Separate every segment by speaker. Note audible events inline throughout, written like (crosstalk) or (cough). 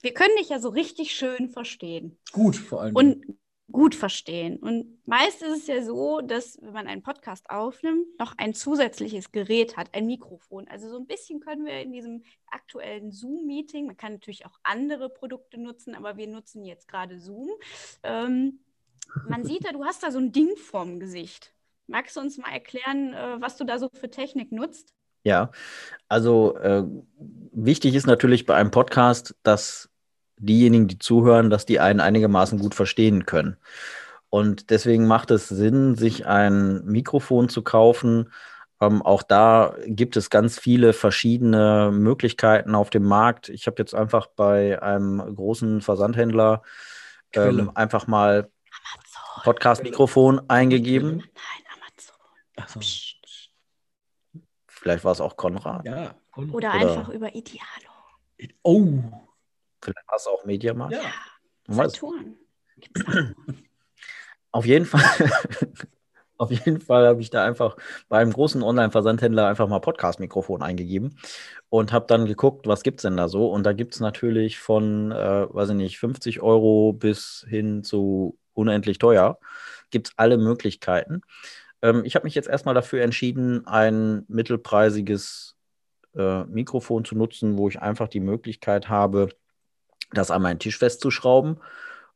Speaker 1: wir können dich ja so richtig schön verstehen.
Speaker 2: Gut, vor allem.
Speaker 1: Und gut verstehen. Und meist ist es ja so, dass wenn man einen Podcast aufnimmt, noch ein zusätzliches Gerät hat, ein Mikrofon. Also so ein bisschen können wir in diesem aktuellen Zoom-Meeting, man kann natürlich auch andere Produkte nutzen, aber wir nutzen jetzt gerade Zoom. Ähm, man sieht da, du hast da so ein Ding vorm Gesicht. Magst du uns mal erklären, äh, was du da so für Technik nutzt?
Speaker 3: Ja, also äh, wichtig ist natürlich bei einem Podcast, dass diejenigen, die zuhören, dass die einen einigermaßen gut verstehen können. Und deswegen macht es Sinn, sich ein Mikrofon zu kaufen. Ähm, auch da gibt es ganz viele verschiedene Möglichkeiten auf dem Markt. Ich habe jetzt einfach bei einem großen Versandhändler ähm, einfach mal Podcast-Mikrofon eingegeben. Nein, Amazon. So. Vielleicht war es auch Konrad.
Speaker 1: Ja, Konrad. Oder, Oder einfach über Idealo.
Speaker 2: Oh,
Speaker 3: Vielleicht war es auch Mediamarkt.
Speaker 1: Ja, Saturn. (laughs)
Speaker 3: Auf jeden Fall. (laughs) Auf jeden Fall habe ich da einfach bei einem großen Online-Versandhändler einfach mal Podcast-Mikrofon eingegeben und habe dann geguckt, was gibt es denn da so. Und da gibt es natürlich von, äh, weiß ich nicht, 50 Euro bis hin zu unendlich teuer, gibt es alle Möglichkeiten. Ähm, ich habe mich jetzt erstmal dafür entschieden, ein mittelpreisiges äh, Mikrofon zu nutzen, wo ich einfach die Möglichkeit habe, das an meinen Tisch festzuschrauben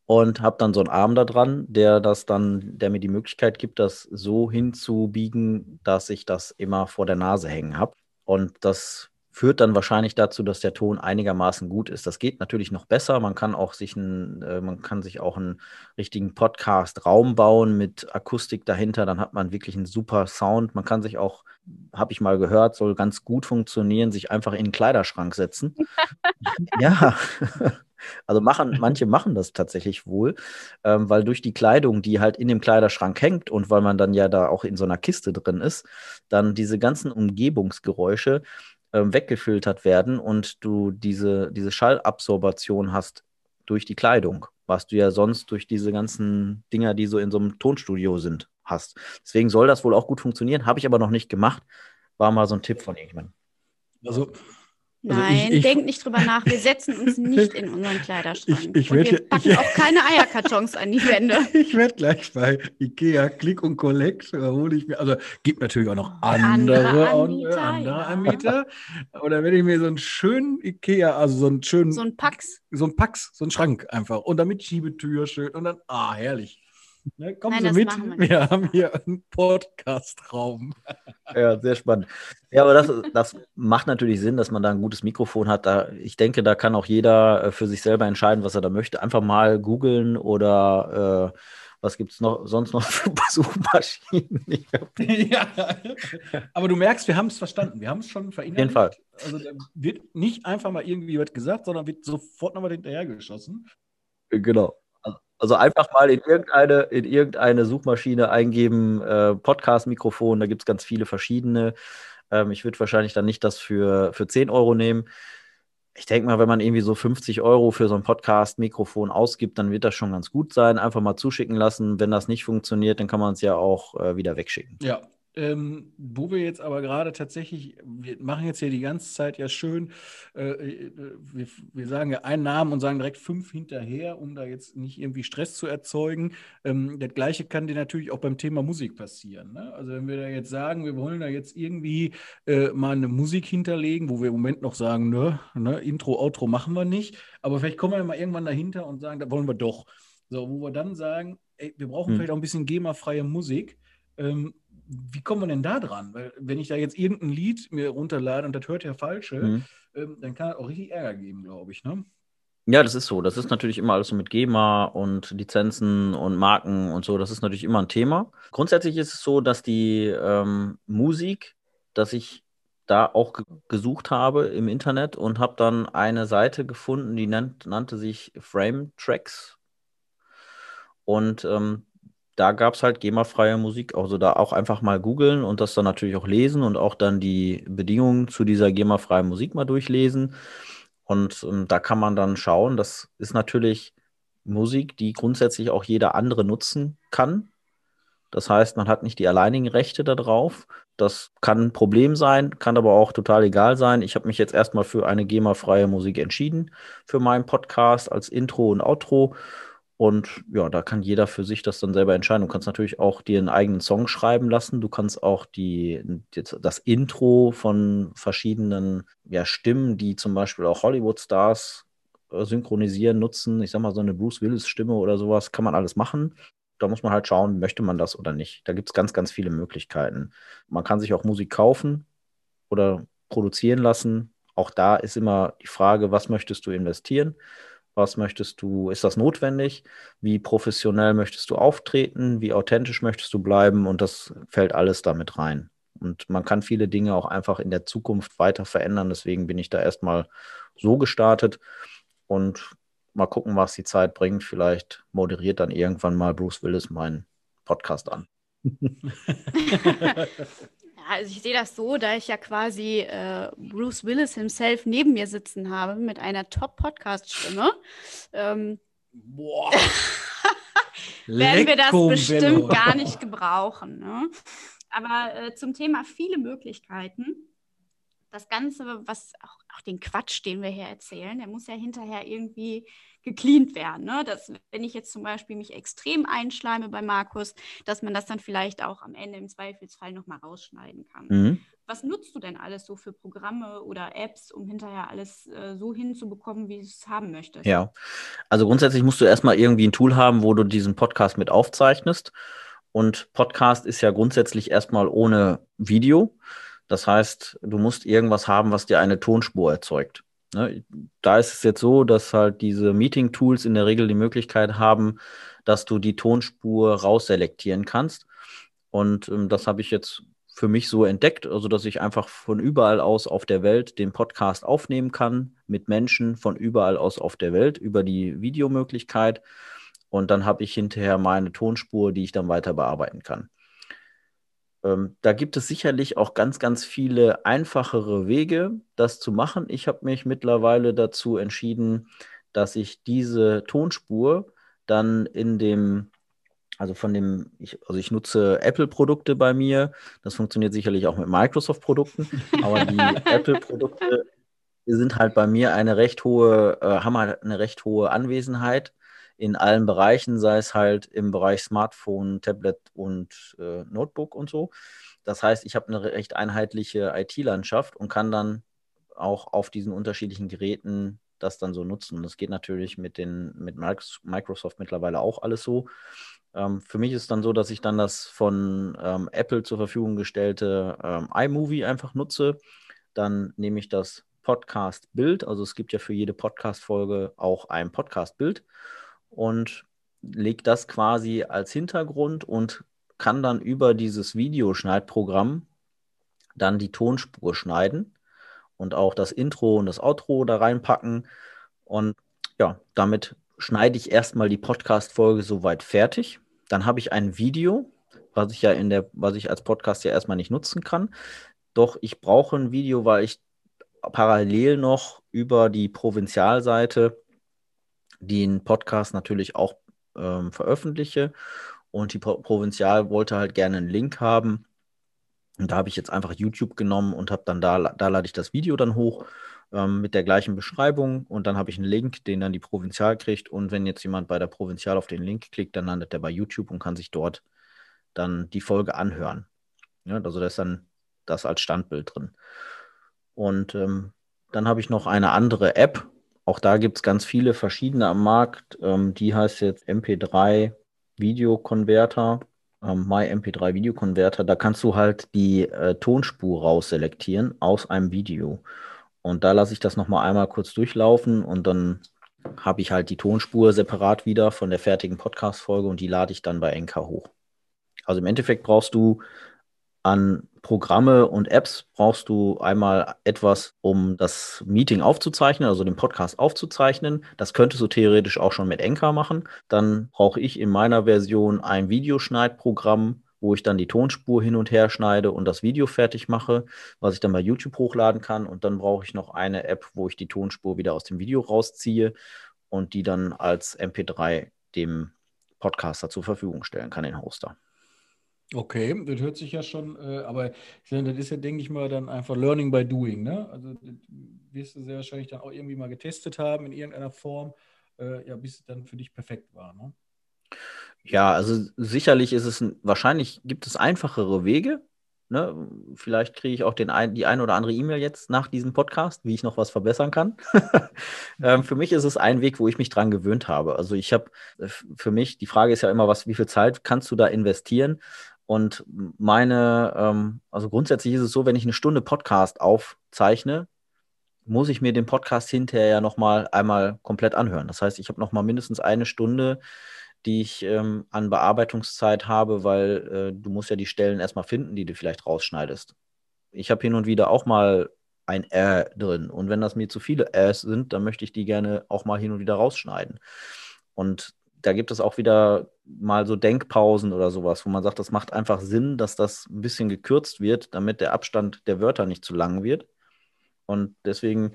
Speaker 3: und habe dann so einen Arm da dran, der das dann, der mir die Möglichkeit gibt, das so hinzubiegen, dass ich das immer vor der Nase hängen habe. Und das führt dann wahrscheinlich dazu, dass der Ton einigermaßen gut ist. Das geht natürlich noch besser. Man kann auch sich einen, äh, man kann sich auch einen richtigen Podcast-Raum bauen mit Akustik dahinter. Dann hat man wirklich einen super Sound. Man kann sich auch, habe ich mal gehört, soll ganz gut funktionieren, sich einfach in einen Kleiderschrank setzen. (laughs) ja. Also machen, (laughs) manche machen das tatsächlich wohl, ähm, weil durch die Kleidung, die halt in dem Kleiderschrank hängt und weil man dann ja da auch in so einer Kiste drin ist, dann diese ganzen Umgebungsgeräusche ähm, weggefiltert werden und du diese, diese Schallabsorbation hast durch die Kleidung, was du ja sonst durch diese ganzen Dinger, die so in so einem Tonstudio sind, hast. Deswegen soll das wohl auch gut funktionieren, habe ich aber noch nicht gemacht. War mal so ein Tipp von irgendjemandem.
Speaker 2: Also
Speaker 1: also Nein, ich, ich, denk nicht drüber nach. Wir setzen uns (laughs) nicht in unseren Kleiderschrank.
Speaker 2: Ich, ich und
Speaker 1: wir packen
Speaker 2: ich,
Speaker 1: auch keine Eierkartons an die Wände. (laughs)
Speaker 2: Ich werde gleich bei Ikea Click und Collect hole ich mir, also gibt natürlich auch noch andere, andere Anbieter. Andere ja. Anbieter. Oder wenn ich mir so einen schönen Ikea, also so einen schönen.
Speaker 1: So ein Pax.
Speaker 2: So ein Pax, so ein Schrank einfach. Und damit Schiebetür schön und dann, ah, herrlich. Ne, kommen Nein, Sie mit, wir, wir haben hier einen Podcast-Raum.
Speaker 3: Ja, sehr spannend. Ja, aber das, das macht natürlich Sinn, dass man da ein gutes Mikrofon hat. Da, ich denke, da kann auch jeder äh, für sich selber entscheiden, was er da möchte. Einfach mal googeln oder äh, was gibt es noch, sonst noch für (laughs) Suchmaschinen? (laughs)
Speaker 2: ja, aber du merkst, wir haben es verstanden. Wir haben es schon verinnerlicht.
Speaker 3: Auf jeden
Speaker 2: Fall. Also wird nicht einfach mal irgendwie was gesagt, sondern wird sofort nochmal hinterhergeschossen.
Speaker 3: Genau. Also einfach mal in irgendeine, in irgendeine Suchmaschine eingeben, äh, Podcast-Mikrofon, da gibt es ganz viele verschiedene. Ähm, ich würde wahrscheinlich dann nicht das für, für 10 Euro nehmen. Ich denke mal, wenn man irgendwie so 50 Euro für so ein Podcast-Mikrofon ausgibt, dann wird das schon ganz gut sein. Einfach mal zuschicken lassen. Wenn das nicht funktioniert, dann kann man es ja auch äh, wieder wegschicken.
Speaker 2: Ja, ähm, wo wir jetzt aber gerade tatsächlich, wir machen jetzt hier die ganze Zeit ja schön, äh, äh, wir, wir, sagen ja einen Namen und sagen direkt fünf hinterher, um da jetzt nicht irgendwie Stress zu erzeugen. Ähm, das Gleiche kann dir natürlich auch beim Thema Musik passieren. Ne? Also wenn wir da jetzt sagen, wir wollen da jetzt irgendwie äh, mal eine Musik hinterlegen, wo wir im Moment noch sagen, ne, ne, Intro, Outro machen wir nicht, aber vielleicht kommen wir mal irgendwann dahinter und sagen, da wollen wir doch. So, wo wir dann sagen, ey, wir brauchen hm. vielleicht auch ein bisschen GEMA-freie Musik. Ähm, wie kommen wir denn da dran? Weil wenn ich da jetzt irgendein Lied mir runterlade und das hört der Falsche, mhm. ähm, dann kann es auch richtig Ärger geben, glaube ich. Ne?
Speaker 3: Ja, das ist so. Das ist natürlich immer alles so mit GEMA und Lizenzen und Marken und so. Das ist natürlich immer ein Thema. Grundsätzlich ist es so, dass die ähm, Musik, dass ich da auch gesucht habe im Internet und habe dann eine Seite gefunden, die nannt, nannte sich Frame Tracks. Und ähm, da gab es halt GEMA-freie Musik. Also da auch einfach mal googeln und das dann natürlich auch lesen und auch dann die Bedingungen zu dieser GEMA-freien Musik mal durchlesen. Und ähm, da kann man dann schauen, das ist natürlich Musik, die grundsätzlich auch jeder andere nutzen kann. Das heißt, man hat nicht die alleinigen Rechte darauf. Das kann ein Problem sein, kann aber auch total egal sein. Ich habe mich jetzt erstmal für eine GEMA-freie Musik entschieden für meinen Podcast als Intro und Outro. Und ja, da kann jeder für sich das dann selber entscheiden. Du kannst natürlich auch dir einen eigenen Song schreiben lassen. Du kannst auch die, das Intro von verschiedenen ja, Stimmen, die zum Beispiel auch Hollywood-Stars äh, synchronisieren, nutzen. Ich sag mal, so eine Bruce Willis-Stimme oder sowas kann man alles machen. Da muss man halt schauen, möchte man das oder nicht. Da gibt es ganz, ganz viele Möglichkeiten. Man kann sich auch Musik kaufen oder produzieren lassen. Auch da ist immer die Frage, was möchtest du investieren? Was möchtest du, ist das notwendig? Wie professionell möchtest du auftreten? Wie authentisch möchtest du bleiben? Und das fällt alles damit rein. Und man kann viele Dinge auch einfach in der Zukunft weiter verändern. Deswegen bin ich da erstmal so gestartet und mal gucken, was die Zeit bringt. Vielleicht moderiert dann irgendwann mal Bruce Willis meinen Podcast an. (laughs)
Speaker 1: also ich sehe das so, da ich ja quasi äh, Bruce Willis himself neben mir sitzen habe mit einer Top-Podcast-Stimme. Ähm, Boah. (laughs) werden wir das bestimmt gar nicht gebrauchen. Ne? Aber äh, zum Thema viele Möglichkeiten. Das Ganze, was auch, auch den Quatsch, den wir hier erzählen, der muss ja hinterher irgendwie gecleant werden. Ne? Dass, wenn ich jetzt zum Beispiel mich extrem einschleime bei Markus, dass man das dann vielleicht auch am Ende im Zweifelsfall nochmal rausschneiden kann. Mhm. Was nutzt du denn alles so für Programme oder Apps, um hinterher alles äh, so hinzubekommen, wie du es haben möchtest?
Speaker 3: Ja, also grundsätzlich musst du erstmal irgendwie ein Tool haben, wo du diesen Podcast mit aufzeichnest. Und Podcast ist ja grundsätzlich erstmal ohne Video. Das heißt, du musst irgendwas haben, was dir eine Tonspur erzeugt. Ne? Da ist es jetzt so, dass halt diese Meeting-Tools in der Regel die Möglichkeit haben, dass du die Tonspur rausselektieren kannst. Und ähm, das habe ich jetzt für mich so entdeckt, also dass ich einfach von überall aus auf der Welt den Podcast aufnehmen kann mit Menschen von überall aus auf der Welt über die Videomöglichkeit. Und dann habe ich hinterher meine Tonspur, die ich dann weiter bearbeiten kann. Ähm, da gibt es sicherlich auch ganz, ganz viele einfachere Wege, das zu machen. Ich habe mich mittlerweile dazu entschieden, dass ich diese Tonspur dann in dem, also von dem, ich, also ich nutze Apple-Produkte bei mir. Das funktioniert sicherlich auch mit Microsoft-Produkten, (laughs) aber die Apple-Produkte sind halt bei mir eine recht hohe, äh, haben halt eine recht hohe Anwesenheit in allen Bereichen, sei es halt im Bereich Smartphone, Tablet und äh, Notebook und so. Das heißt, ich habe eine recht einheitliche IT-Landschaft und kann dann auch auf diesen unterschiedlichen Geräten das dann so nutzen. Das geht natürlich mit, den, mit Microsoft mittlerweile auch alles so. Ähm, für mich ist dann so, dass ich dann das von ähm, Apple zur Verfügung gestellte ähm, iMovie einfach nutze. Dann nehme ich das Podcast-Bild, also es gibt ja für jede Podcast-Folge auch ein Podcast-Bild und lege das quasi als Hintergrund und kann dann über dieses Videoschneidprogramm dann die Tonspur schneiden und auch das Intro und das Outro da reinpacken. Und ja, damit schneide ich erstmal die Podcast-Folge soweit fertig. Dann habe ich ein Video, was ich ja in der, was ich als Podcast ja erstmal nicht nutzen kann. Doch ich brauche ein Video, weil ich parallel noch über die Provinzialseite den Podcast natürlich auch ähm, veröffentliche. Und die Pro Provinzial wollte halt gerne einen Link haben. Und da habe ich jetzt einfach YouTube genommen und habe dann da, da lade ich das Video dann hoch ähm, mit der gleichen Beschreibung und dann habe ich einen Link, den dann die Provinzial kriegt. Und wenn jetzt jemand bei der Provinzial auf den Link klickt, dann landet er bei YouTube und kann sich dort dann die Folge anhören. Ja, also da ist dann das als Standbild drin. Und ähm, dann habe ich noch eine andere App, auch da gibt es ganz viele verschiedene am Markt. Ähm, die heißt jetzt MP3 Videokonverter, ähm, My MP3 Videokonverter. Da kannst du halt die äh, Tonspur rausselektieren aus einem Video. Und da lasse ich das nochmal einmal kurz durchlaufen und dann habe ich halt die Tonspur separat wieder von der fertigen Podcast-Folge und die lade ich dann bei Enka hoch. Also im Endeffekt brauchst du an Programme und Apps brauchst du einmal etwas, um das Meeting aufzuzeichnen, also den Podcast aufzuzeichnen. Das könntest du theoretisch auch schon mit Enka machen. Dann brauche ich in meiner Version ein Videoschneidprogramm, wo ich dann die Tonspur hin und her schneide und das Video fertig mache, was ich dann bei YouTube hochladen kann. Und dann brauche ich noch eine App, wo ich die Tonspur wieder aus dem Video rausziehe und die dann als MP3 dem Podcaster zur Verfügung stellen kann, den Hoster.
Speaker 2: Okay, das hört sich ja schon, äh, aber das ist ja, denke ich mal, dann einfach Learning by Doing, ne? Also das wirst du sehr wahrscheinlich dann auch irgendwie mal getestet haben in irgendeiner Form, äh, ja, bis es dann für dich perfekt war, ne?
Speaker 3: Ja, also sicherlich ist es, wahrscheinlich gibt es einfachere Wege. Ne? Vielleicht kriege ich auch den ein, die ein oder andere E-Mail jetzt nach diesem Podcast, wie ich noch was verbessern kann. (laughs) ähm, für mich ist es ein Weg, wo ich mich dran gewöhnt habe. Also ich habe äh, für mich, die Frage ist ja immer, was, wie viel Zeit kannst du da investieren? Und meine, ähm, also grundsätzlich ist es so, wenn ich eine Stunde Podcast aufzeichne, muss ich mir den Podcast hinterher ja nochmal einmal komplett anhören. Das heißt, ich habe nochmal mindestens eine Stunde, die ich ähm, an Bearbeitungszeit habe, weil äh, du musst ja die Stellen erstmal finden, die du vielleicht rausschneidest. Ich habe hin und wieder auch mal ein R drin. Und wenn das mir zu viele Rs sind, dann möchte ich die gerne auch mal hin und wieder rausschneiden. Und da gibt es auch wieder mal so Denkpausen oder sowas, wo man sagt, das macht einfach Sinn, dass das ein bisschen gekürzt wird, damit der Abstand der Wörter nicht zu lang wird. Und deswegen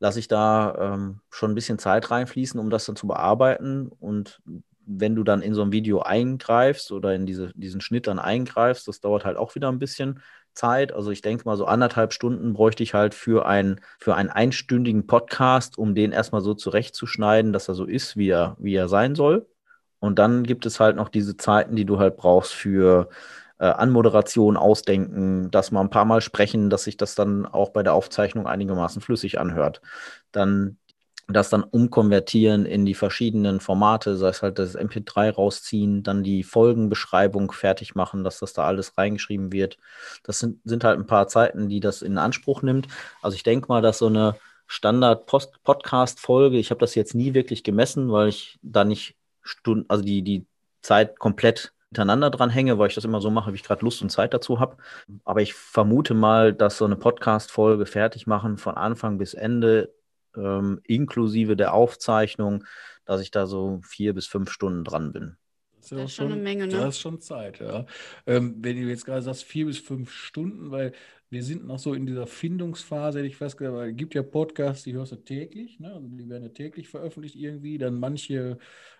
Speaker 3: lasse ich da ähm, schon ein bisschen Zeit reinfließen, um das dann zu bearbeiten. Und wenn du dann in so ein Video eingreifst oder in diese, diesen Schnitt dann eingreifst, das dauert halt auch wieder ein bisschen Zeit. Also ich denke mal, so anderthalb Stunden bräuchte ich halt für, ein, für einen einstündigen Podcast, um den erstmal so zurechtzuschneiden, dass er so ist, wie er, wie er sein soll. Und dann gibt es halt noch diese Zeiten, die du halt brauchst für äh, Anmoderation, Ausdenken, dass mal ein paar Mal sprechen, dass sich das dann auch bei der Aufzeichnung einigermaßen flüssig anhört. Dann das dann umkonvertieren in die verschiedenen Formate, sei es halt das MP3 rausziehen, dann die Folgenbeschreibung fertig machen, dass das da alles reingeschrieben wird. Das sind, sind halt ein paar Zeiten, die das in Anspruch nimmt. Also ich denke mal, dass so eine Standard-Podcast-Folge, ich habe das jetzt nie wirklich gemessen, weil ich da nicht Stunden, also die, die Zeit komplett hintereinander dran hänge, weil ich das immer so mache, wie ich gerade Lust und Zeit dazu habe. Aber ich vermute mal, dass so eine Podcast-Folge fertig machen von Anfang bis Ende ähm, inklusive der Aufzeichnung, dass ich da so vier bis fünf Stunden dran bin.
Speaker 1: Das ist, das ist schon eine Menge, ne?
Speaker 2: Das ist schon Zeit, ja. Ähm, wenn du jetzt gerade sagst, vier bis fünf Stunden, weil wir sind noch so in dieser Findungsphase, hätte ich fast gesagt, weil es gibt ja Podcasts, die hörst du täglich, ne? also die werden ja täglich veröffentlicht irgendwie, dann manche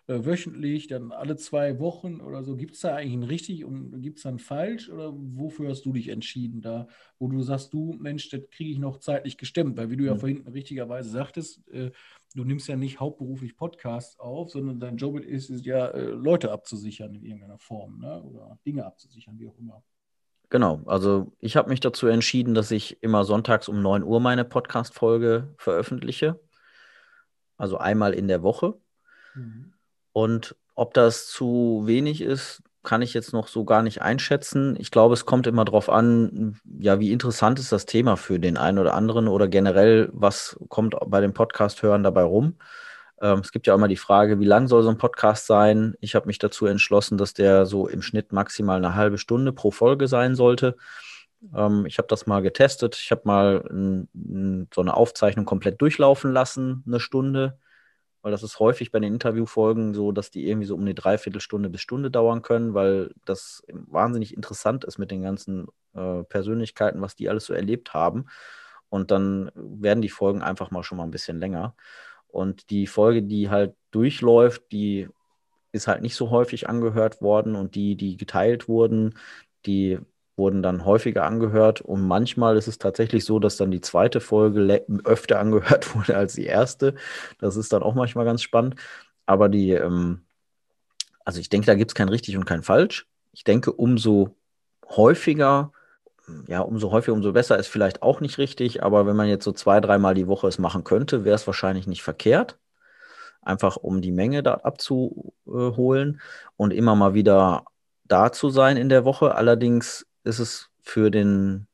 Speaker 2: äh, wöchentlich, dann alle zwei Wochen oder so. Gibt es da eigentlich ein richtig und gibt es dann falsch oder wofür hast du dich entschieden da, wo du sagst, du Mensch, das kriege ich noch zeitlich gestemmt, weil wie du ja mhm. vorhin richtigerweise sagtest, äh, du nimmst ja nicht hauptberuflich Podcasts auf, sondern dein Job ist es ja, äh, Leute abzusichern in irgendeiner Form ne? oder Dinge abzusichern, wie auch immer.
Speaker 3: Genau, also ich habe mich dazu entschieden, dass ich immer sonntags um 9 Uhr meine Podcast-Folge veröffentliche. Also einmal in der Woche. Mhm. Und ob das zu wenig ist, kann ich jetzt noch so gar nicht einschätzen. Ich glaube, es kommt immer darauf an, ja, wie interessant ist das Thema für den einen oder anderen oder generell, was kommt bei dem Podcast-Hören dabei rum. Ähm, es gibt ja auch immer die Frage, wie lang soll so ein Podcast sein? Ich habe mich dazu entschlossen, dass der so im Schnitt maximal eine halbe Stunde pro Folge sein sollte. Ähm, ich habe das mal getestet. Ich habe mal n, n, so eine Aufzeichnung komplett durchlaufen lassen, eine Stunde weil das ist häufig bei den Interviewfolgen so, dass die irgendwie so um eine Dreiviertelstunde bis Stunde dauern können, weil das wahnsinnig interessant ist mit den ganzen äh, Persönlichkeiten, was die alles so erlebt haben. Und dann werden die Folgen einfach mal schon mal ein bisschen länger. Und die Folge, die halt durchläuft, die ist halt nicht so häufig angehört worden und die, die geteilt wurden, die wurden dann häufiger angehört und manchmal ist es tatsächlich so, dass dann die zweite Folge öfter angehört (laughs) wurde als die erste. Das ist dann auch manchmal ganz spannend. Aber die, ähm, also ich denke, da gibt es kein richtig und kein falsch. Ich denke, umso häufiger, ja, umso häufiger, umso besser ist vielleicht auch nicht richtig. Aber wenn man jetzt so zwei, dreimal die Woche es machen könnte, wäre es wahrscheinlich nicht verkehrt. Einfach um die Menge da abzuholen und immer mal wieder da zu sein in der Woche. Allerdings ist es für den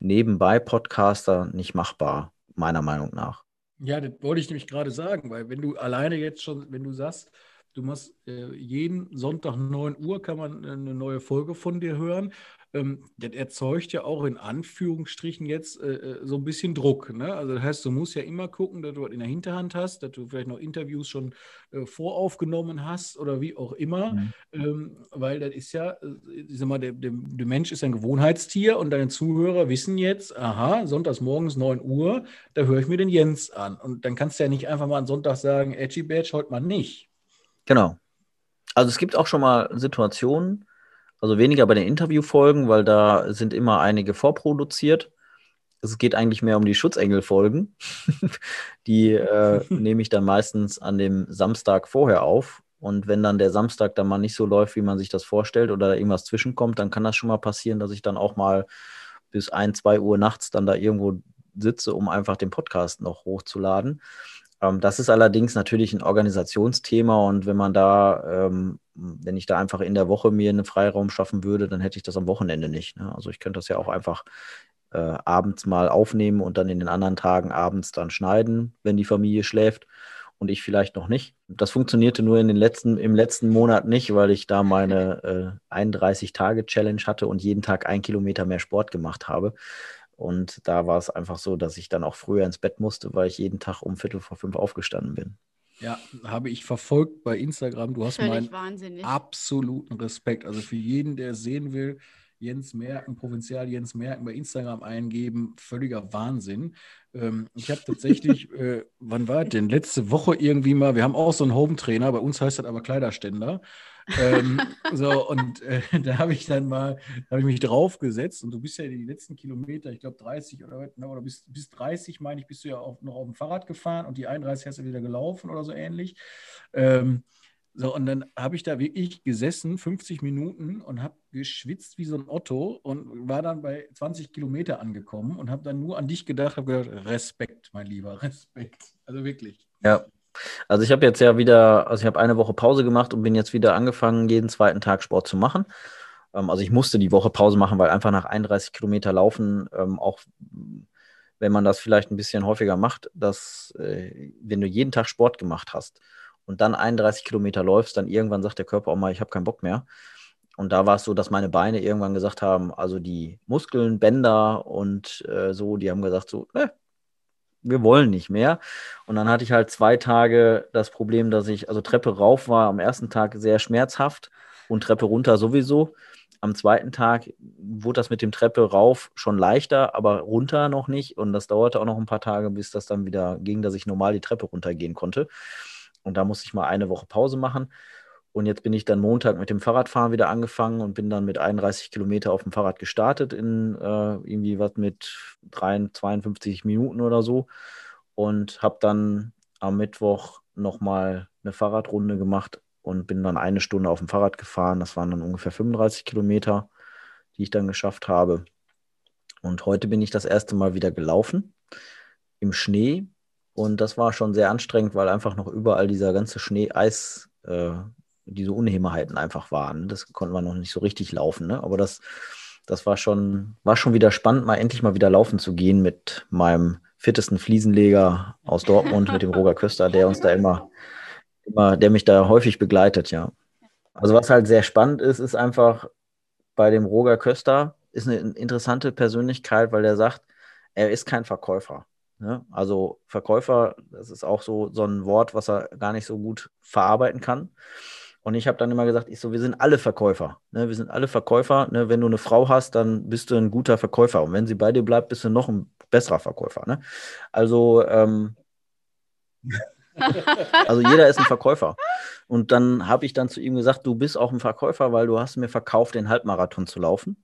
Speaker 3: Nebenbei-Podcaster nicht machbar, meiner Meinung nach.
Speaker 2: Ja, das wollte ich nämlich gerade sagen, weil wenn du alleine jetzt schon, wenn du sagst, du machst äh, jeden Sonntag 9 Uhr, kann man eine neue Folge von dir hören ähm, das erzeugt ja auch in Anführungsstrichen jetzt äh, äh, so ein bisschen Druck. Ne? Also das heißt, du musst ja immer gucken, dass du was in der Hinterhand hast, dass du vielleicht noch Interviews schon äh, voraufgenommen hast oder wie auch immer. Mhm. Ähm, weil das ist ja, äh, ich sag mal, der, der, der, Mensch ist ein Gewohnheitstier und deine Zuhörer wissen jetzt, aha, sonntags morgens 9 Uhr, da höre ich mir den Jens an. Und dann kannst du ja nicht einfach mal am Sonntag sagen, Edgy Badge, heute mal nicht.
Speaker 3: Genau. Also es gibt auch schon mal Situationen, Also weniger bei den Interviewfolgen, weil da sind immer einige vorproduziert. Es geht eigentlich mehr um die Schutzengelfolgen. (laughs) die äh, (laughs) nehme ich dann meistens an dem Samstag vorher auf. Und wenn dann der Samstag dann mal nicht so läuft, wie man sich das vorstellt oder irgendwas zwischenkommt, dann kann das schon mal passieren, dass ich dann auch mal bis ein, zwei Uhr nachts dann da irgendwo sitze, um einfach den Podcast noch hochzuladen. Ähm, das ist allerdings natürlich ein Organisationsthema und wenn man da, ähm, wenn ich da einfach in der Woche mir einen Freiraum schaffen würde, dann hätte ich das am Wochenende nicht. Ne? Also ich könnte das ja auch einfach äh, abends mal aufnehmen und dann in den anderen Tagen abends dann schneiden, wenn die Familie schläft und ich vielleicht noch nicht. Das funktionierte nur in den letzten, im letzten Monat nicht, weil ich da meine äh, 31-Tage-Challenge hatte und jeden Tag ein Kilometer mehr Sport gemacht habe. Und da war es einfach so, dass ich dann auch früher ins Bett musste, weil ich jeden Tag um Viertel vor fünf aufgestanden bin.
Speaker 2: Ja, habe ich verfolgt bei Instagram. Du hast
Speaker 1: Völlig
Speaker 2: meinen
Speaker 1: wahnsinnig.
Speaker 2: absoluten Respekt. Also für jeden, der es sehen will, Jens Merken, Provinzial Jens Merken bei Instagram eingeben, völliger Wahnsinn. Ähm, ich habe tatsächlich, (laughs) äh, wann war das denn? Letzte Woche irgendwie mal, wir haben auch so einen Home-Trainer, bei uns heißt das aber Kleiderständer. ähm, (laughs) so, und äh, (laughs) da habe ich dann mal, habe ich mich draufgesetzt und du bist ja die letzten Kilometer, ich glaube 30 oder, oder bis, bis 30, meine ich, bist du ja auch noch auf dem Fahrrad gefahren und die 31 hast du wieder gelaufen oder so ähnlich. Ähm, so, und dann habe ich da wirklich gesessen, 50 Minuten und habe geschwitzt wie so ein Otto und war dann bei 20 Kilometer angekommen und habe dann nur an dich gedacht, habe gedacht, Respekt, mein Lieber, (laughs) Respekt. Also wirklich.
Speaker 3: Ja. Also ich habe jetzt ja wieder, also ich habe eine Woche Pause gemacht und bin jetzt wieder angefangen, jeden zweiten Tag Sport zu machen. Ähm, also ich musste die Woche Pause machen, weil einfach nach 31 Kilometer laufen, ähm, auch wenn man das vielleicht ein bisschen häufiger macht, dass äh, wenn du jeden Tag Sport gemacht hast, und dann 31 Kilometer läufst, dann irgendwann sagt der Körper auch mal, ich habe keinen Bock mehr. Und da war es so, dass meine Beine irgendwann gesagt haben, also die Muskeln, Bänder und äh, so, die haben gesagt so, ne, wir wollen nicht mehr. Und dann hatte ich halt zwei Tage das Problem, dass ich, also Treppe rauf war am ersten Tag sehr schmerzhaft und Treppe runter sowieso. Am zweiten Tag wurde das mit dem Treppe rauf schon leichter, aber runter noch nicht. Und das dauerte auch noch ein paar Tage, bis das dann wieder ging, dass ich normal die Treppe runtergehen konnte. Und da musste ich mal eine Woche Pause machen. Und jetzt bin ich dann Montag mit dem Fahrradfahren wieder angefangen und bin dann mit 31 Kilometer auf dem Fahrrad gestartet in äh, irgendwie was mit 3, 52 Minuten oder so. Und habe dann am Mittwoch nochmal eine Fahrradrunde gemacht und bin dann eine Stunde auf dem Fahrrad gefahren. Das waren dann ungefähr 35 Kilometer, die ich dann geschafft habe. Und heute bin ich das erste Mal wieder gelaufen im Schnee und das war schon sehr anstrengend, weil einfach noch überall dieser ganze Schnee, Eis, äh, diese Unebenheiten einfach waren. Das konnte man noch nicht so richtig laufen. Ne? Aber das, das war schon, war schon wieder spannend, mal endlich mal wieder laufen zu gehen mit meinem fittesten Fliesenleger aus Dortmund, mit dem Roger Köster, der uns da immer, immer, der mich da häufig begleitet, ja. Also was halt sehr spannend ist, ist einfach bei dem Roger Köster, ist eine interessante Persönlichkeit, weil er sagt, er ist kein Verkäufer. Ne? Also Verkäufer, das ist auch so, so ein Wort, was er gar nicht so gut verarbeiten kann. Und ich habe dann immer gesagt, ich so, wir sind alle Verkäufer. Ne? Wir sind alle Verkäufer. Ne? Wenn du eine Frau hast, dann bist du ein guter Verkäufer. Und wenn sie bei dir bleibt, bist du noch ein besserer Verkäufer. Ne? Also, ähm, also jeder ist ein Verkäufer. Und dann habe ich dann zu ihm gesagt, du bist auch ein Verkäufer, weil du hast mir verkauft, den Halbmarathon zu laufen.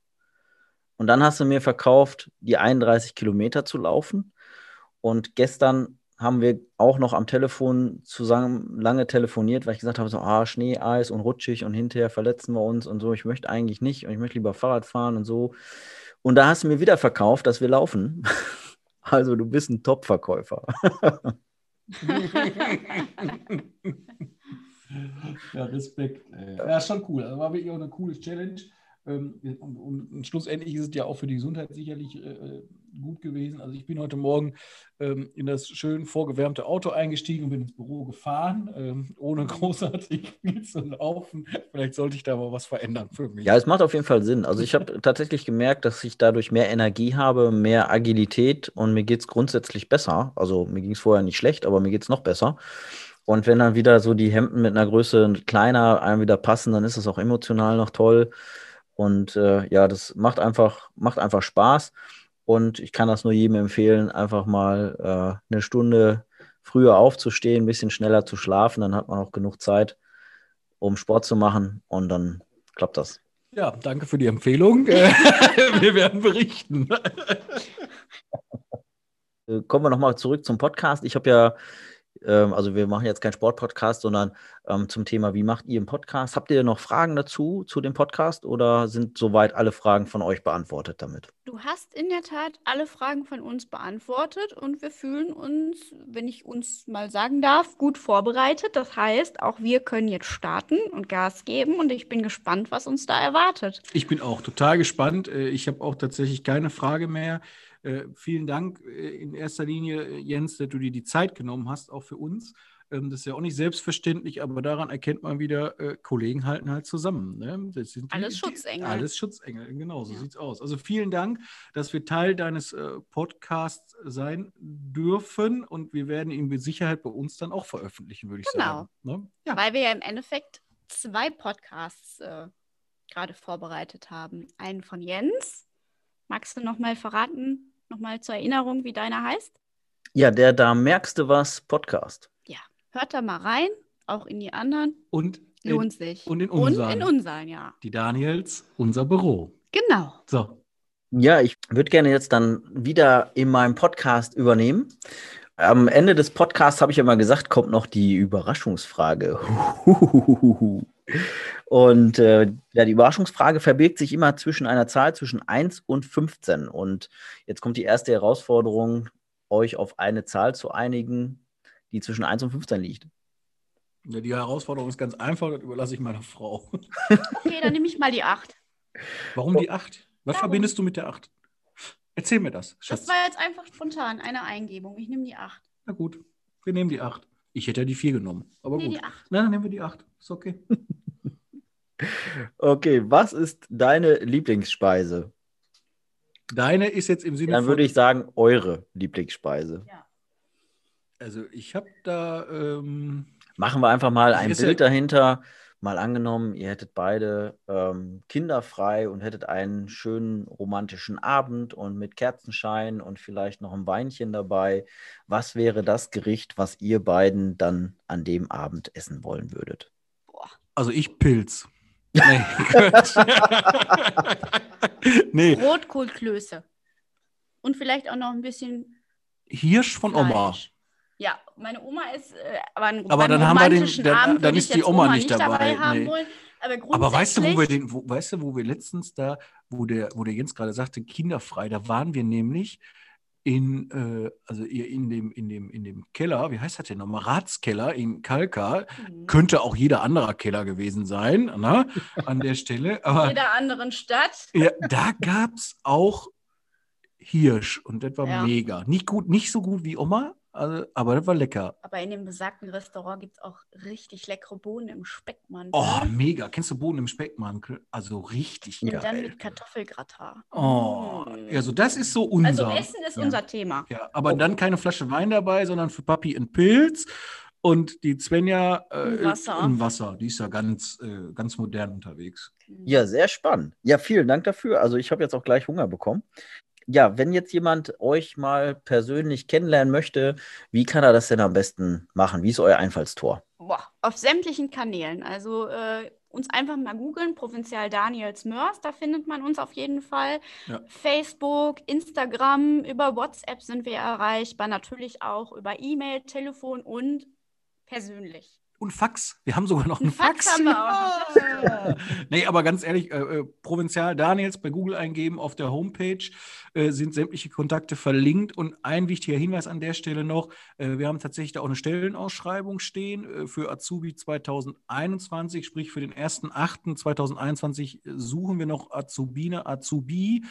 Speaker 3: Und dann hast du mir verkauft, die 31 Kilometer zu laufen. Und gestern haben wir auch noch am Telefon zusammen lange telefoniert, weil ich gesagt habe, so, ah, Schnee, Eis und rutschig und hinterher verletzen wir uns und so. Ich möchte eigentlich nicht und ich möchte lieber Fahrrad fahren und so. Und da hast du mir wieder verkauft, dass wir laufen. (laughs) Also du bist ein Top-Verkäufer. (laughs)
Speaker 2: ja, Respekt. Ja, schon cool. Also war wirklich auch eine coole Challenge. Ähm, und, und, schlussendlich ist es ja auch für die Gesundheit sicherlich äh, äh, gut gewesen. Also ich bin heute Morgen ähm, in das schön vorgewärmte Auto eingestiegen und bin ins Büro gefahren, ähm, ohne (laughs) großartig viel zu laufen. Vielleicht sollte ich da mal was verändern für mich.
Speaker 3: Ja, es macht auf jeden Fall Sinn. Also ich habe (laughs) tatsächlich gemerkt, dass ich dadurch mehr Energie habe, mehr Agilität und mir geht es grundsätzlich besser. Also mir ging es vorher nicht schlecht, aber mir geht es noch besser. Und wenn dann wieder so die Hemden mit einer Größe kleiner einem wieder passen, dann ist es auch emotional noch toll. Und äh, ja, das macht einfach, macht einfach Spaß. Und ich kann das nur jedem empfehlen, einfach mal äh, eine Stunde früher aufzustehen, ein bisschen schneller zu schlafen. Dann hat man auch genug Zeit, um Sport zu machen und dann klappt das.
Speaker 2: Ja, danke für die Empfehlung. (laughs) wir werden berichten.
Speaker 3: Äh, kommen wir nochmal zurück zum Podcast. Ich habe ja, ähm, also wir machen jetzt keinen Sportpodcast, sondern ähm, zum Thema, wie macht ihr einen Podcast? Habt ihr noch Fragen dazu, zu dem Podcast oder sind soweit alle Fragen von euch beantwortet damit?
Speaker 1: Du hast in der Tat alle Fragen von uns beantwortet und wir fühlen uns, wenn ich uns mal sagen darf, gut vorbereitet. Das heißt, auch wir können jetzt starten und Gas geben und ich bin gespannt, was uns da erwartet.
Speaker 2: Ich bin auch total gespannt. Äh, ich habe auch tatsächlich keine Frage mehr. Äh, vielen Dank äh, in erster Linie, äh, Jens, dass du dir die Zeit genommen hast, auch für uns. Ähm, das ist ja auch nicht selbstverständlich, aber daran erkennt man wieder, äh, Kollegen halten halt zusammen. Ne?
Speaker 1: Die, alles Schutzengel.
Speaker 2: alles Schutzengel, genau, so ja. es aus. Also vielen Dank, dass wir Teil deines äh, Podcasts sein dürfen und wir werden ihn mit Sicherheit bei uns dann auch veröffentlichen, würde ich
Speaker 1: genau.
Speaker 2: sagen.
Speaker 1: Genau. Ne? Ja. Weil wir ja im Endeffekt zwei Podcasts äh, gerade vorbereitet haben. Einen von Jens. Magst du noch mal verraten, Nochmal zur Erinnerung, wie deiner heißt?
Speaker 3: Ja, der Da merkst du was Podcast.
Speaker 1: Ja, hört da mal rein, auch in die anderen.
Speaker 2: Und
Speaker 1: lohnt sich.
Speaker 2: Und in unseren.
Speaker 1: Und in unseren, ja.
Speaker 2: Die Daniels, unser Büro.
Speaker 1: Genau.
Speaker 2: So.
Speaker 3: Ja, ich würde gerne jetzt dann wieder in meinem Podcast übernehmen. Am Ende des Podcasts habe ich ja mal gesagt, kommt noch die Überraschungsfrage. (laughs) Und äh, ja, die Überraschungsfrage verbirgt sich immer zwischen einer Zahl zwischen 1 und 15. Und jetzt kommt die erste Herausforderung, euch auf eine Zahl zu einigen, die zwischen 1 und 15 liegt.
Speaker 2: Ja, die Herausforderung ist ganz einfach, das überlasse ich meiner Frau.
Speaker 1: Okay, dann nehme ich mal die 8.
Speaker 2: Warum die 8? Was Warum? verbindest du mit der 8? Erzähl mir das.
Speaker 1: Schatz. Das war jetzt einfach spontan, eine Eingebung. Ich nehme die 8.
Speaker 2: Na gut, wir nehmen die 8. Ich hätte ja die 4 genommen. Aber nee, gut. Die 8. Nein, dann nehmen wir die 8. Ist okay. (laughs)
Speaker 3: okay, was ist deine Lieblingsspeise?
Speaker 2: Deine ist jetzt im Sinne
Speaker 3: Dann würde ich sagen, eure Lieblingsspeise. Ja.
Speaker 2: Also ich habe da. Ähm,
Speaker 3: Machen wir einfach mal ein Bild dahinter mal angenommen, ihr hättet beide ähm, kinderfrei und hättet einen schönen romantischen Abend und mit Kerzenschein und vielleicht noch ein Weinchen dabei. Was wäre das Gericht, was ihr beiden dann an dem Abend essen wollen würdet?
Speaker 2: Also ich Pilz. Nee. (laughs) (laughs)
Speaker 1: nee. Rotkohlklöße. Und vielleicht auch noch ein bisschen
Speaker 2: Hirsch von Fleisch. Oma.
Speaker 1: Ja, meine Oma ist, äh, aber, einen,
Speaker 2: aber dann haben wir den, dann, Abend dann ist die Oma, Oma nicht dabei. dabei nee. wollen, aber, aber, weißt du, wo wir den, wo, weißt du, wo wir letztens da, wo der, wo der Jens gerade sagte, kinderfrei, da waren wir nämlich in, äh, also in dem, in dem, in dem Keller, wie heißt das denn nochmal? Ratskeller in Kalka. Mhm. Könnte auch jeder anderer Keller gewesen sein, na, an der Stelle. (laughs) Aber,
Speaker 1: jeder anderen Stadt.
Speaker 2: Ja, da gab es auch Hirsch und das war ja. mega. Nicht gut, nicht so gut wie Oma, also, aber das war lecker.
Speaker 1: Aber in dem besagten Restaurant gibt es auch richtig leckere Bohnen im Speckmantel.
Speaker 2: Oh, mega. Kennst du Bohnen im Speckmantel? Also richtig
Speaker 1: Und geil. dann mit Kartoffelgratin.
Speaker 2: Oh, mm. also das ist so unser.
Speaker 1: Also Essen ist ja. unser Thema.
Speaker 2: Ja, aber oh. dann keine Flasche Wein dabei, sondern für Papi ein Pilz. Und die Svenja
Speaker 1: äh, Im Wasser.
Speaker 2: im Wasser. Die ist ja ganz, äh, ganz modern unterwegs.
Speaker 3: Ja, sehr spannend. Ja, vielen Dank dafür. Also ich habe jetzt auch gleich Hunger bekommen ja, wenn jetzt jemand euch mal persönlich kennenlernen möchte, wie kann er das denn am besten machen? Wie ist euer Einfallstor?
Speaker 1: Boah, auf sämtlichen Kanälen. Also äh, uns einfach mal googeln, Provinzial Daniels Mörs, da findet man uns auf jeden Fall. Ja. Facebook, Instagram, über WhatsApp sind wir erreichbar, natürlich auch über E-Mail, Telefon und persönlich
Speaker 2: und Fax. Wir haben sogar noch einen Fax. Fax haben wir auch. (laughs) Nee, aber ganz ehrlich, äh, äh, Provinzial Daniels bei Google eingeben auf der Homepage äh, sind sämtliche Kontakte verlinkt. Und ein wichtiger Hinweis an der Stelle noch: äh, Wir haben tatsächlich da auch eine Stellenausschreibung stehen äh, für Azubi 2021, sprich für den 1.8.2021 suchen wir noch Azubine, Azubi.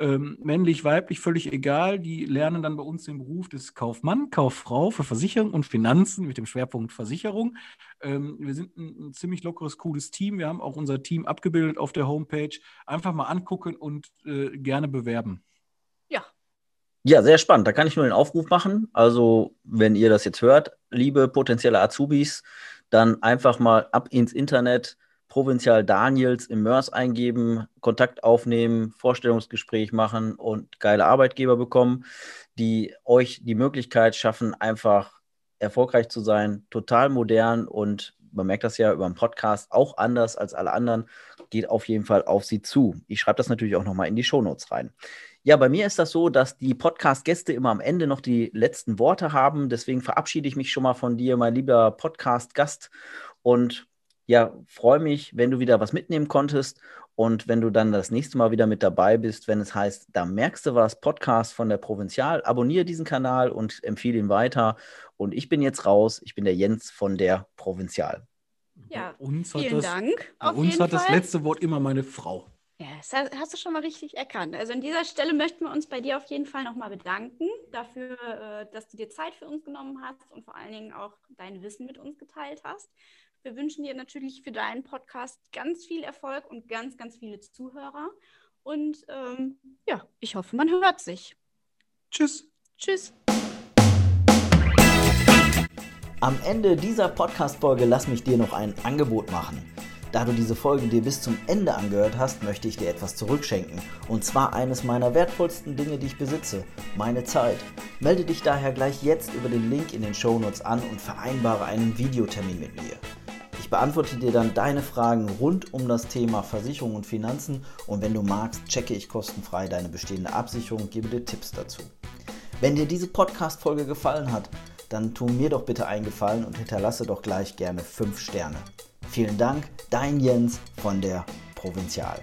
Speaker 2: Ähm, männlich, weiblich, völlig egal. Die lernen dann bei uns den Beruf des Kaufmann, Kauffrau für Versicherung und Finanzen mit dem Schwerpunkt Versicherung. Ähm, wir sind ein, ein, ziemlich lockeres, cooles Team. Wir haben auch unser Team abgebildet auf der Homepage. Einfach mal angucken und äh, gerne bewerben.
Speaker 1: Ja.
Speaker 3: Ja, sehr spannend. Da kann ich nur den Aufruf machen. Also, wenn ihr das jetzt hört, liebe potenzielle Azubis, dann einfach mal ab ins Internet Provinzial Daniels im Mörs eingeben, Kontakt aufnehmen, Vorstellungsgespräch machen und geile Arbeitgeber bekommen, die euch die Möglichkeit schaffen, einfach erfolgreich zu sein, total modern und man merkt das ja über einen Podcast auch anders als alle anderen, geht auf jeden Fall auf sie zu. Ich schreibe das natürlich auch nochmal in die Shownotes rein. Ja, bei mir ist das so, dass die Podcast-Gäste immer am Ende noch die letzten Worte haben. Deswegen verabschiede ich mich schon mal von dir, mein lieber Podcast-Gast. Und ja, freue mich, wenn du wieder was mitnehmen konntest und wenn du dann das nächste Mal wieder mit dabei bist, wenn es heißt, da merkst du was, Podcast von der Provinzial, abonniere diesen Kanal und empfehle ihn weiter. Und ich bin jetzt raus. Ich bin der Jens von der Provinzial.
Speaker 1: Ja,
Speaker 2: uns
Speaker 1: vielen
Speaker 2: das,
Speaker 1: Dank.
Speaker 2: Bei
Speaker 1: auf
Speaker 2: uns
Speaker 1: jeden
Speaker 2: hat das
Speaker 1: Fall.
Speaker 2: letzte Wort immer meine Frau.
Speaker 1: Ja, das hast- hast du schon mal richtig erkannt. Also an dieser Stelle möchten wir uns bei dir auf jeden Fall nochmal bedanken dafür, äh, dass du dir Zeit für uns genommen hast und vor allen Dingen auch dein Wissen mit uns geteilt hast. Wir wünschen dir natürlich für deinen Podcast ganz viel Erfolg und ganz, ganz viele Zuhörer. Und ähm, ja, ich hoffe, man hört sich.
Speaker 2: Tschüss.
Speaker 1: Tschüss.
Speaker 3: Am Ende dieser Podcast-Folge lass mich dir noch ein Angebot machen. Da du diese Folge dir bis zum Ende angehört hast, möchte ich dir etwas zurückschenken. Und zwar eines meiner wertvollsten Dinge, die ich besitze, meine Zeit. Melde dich daher gleich jetzt über den Link in den Shownotes an und vereinbare einen Videotermin mit mir. Ich beantworte dir dann deine Fragen rund um das Thema Versicherung und Finanzen und wenn du magst, checke ich kostenfrei deine bestehende Absicherung und gebe dir Tipps dazu. Wenn dir diese Podcast-Folge gefallen hat, dann tu mir doch bitte einen Gefallen und hinterlasse doch gleich gerne 5 Sterne. Vielen Dank, dein Jens von der Provinzial.